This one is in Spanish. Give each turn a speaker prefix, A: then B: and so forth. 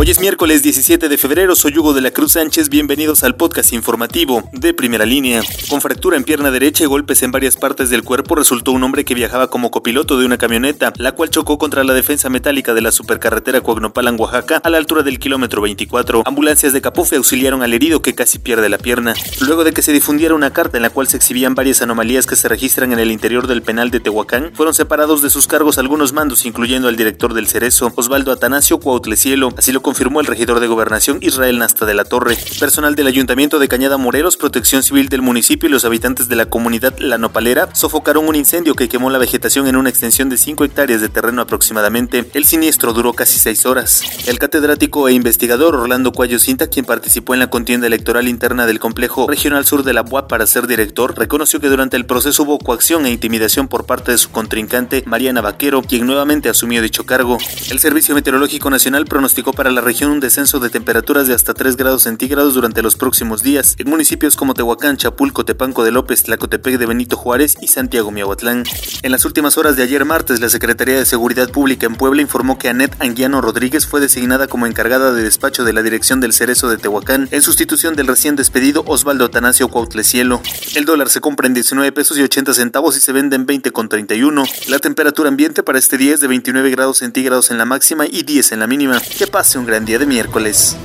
A: Hoy es miércoles 17 de febrero, soy Hugo de la Cruz Sánchez, bienvenidos al podcast informativo de primera línea. Con fractura en pierna derecha y golpes en varias partes del cuerpo resultó un hombre que viajaba como copiloto de una camioneta, la cual chocó contra la defensa metálica de la supercarretera Coagnopalan, Oaxaca, a la altura del kilómetro 24. Ambulancias de Capufe auxiliaron al herido que casi pierde la pierna. Luego de que se difundiera una carta en la cual se exhibían varias anomalías que se registran en el interior del penal de Tehuacán, fueron separados de sus cargos algunos mandos, incluyendo al director del Cerezo, Osvaldo Atanasio Cuautlecielo, así lo confirmó el regidor de Gobernación Israel Nasta de la Torre. Personal del Ayuntamiento de Cañada Morelos, Protección Civil del municipio y los habitantes de la comunidad La Nopalera sofocaron un incendio que quemó la vegetación en una extensión de 5 hectáreas de terreno aproximadamente. El siniestro duró casi 6 horas. El catedrático e investigador Orlando Cuayo Cinta, quien participó en la contienda electoral interna del complejo regional sur de la UAP para ser director, reconoció que durante el proceso hubo coacción e intimidación por parte de su contrincante Mariana Vaquero, quien nuevamente asumió dicho cargo. El Servicio Meteorológico Nacional pronosticó para la región un descenso de temperaturas de hasta 3 grados centígrados durante los próximos días en municipios como Tehuacán, Chapulco, Tepanco de López, Tlacotepec de Benito Juárez y Santiago Miahuatlán. En las últimas horas de ayer martes, la Secretaría de Seguridad Pública en Puebla informó que Anet Anguiano Rodríguez fue designada como encargada de despacho de la dirección del Cerezo de Tehuacán en sustitución del recién despedido Osvaldo Atanasio Cuautlecielo. El dólar se compra en 19 pesos y 80 centavos y se vende en 20 con 31. La temperatura ambiente para este día es de 29 grados centígrados en la máxima y 10 en la mínima. Que pase gran día de miércoles.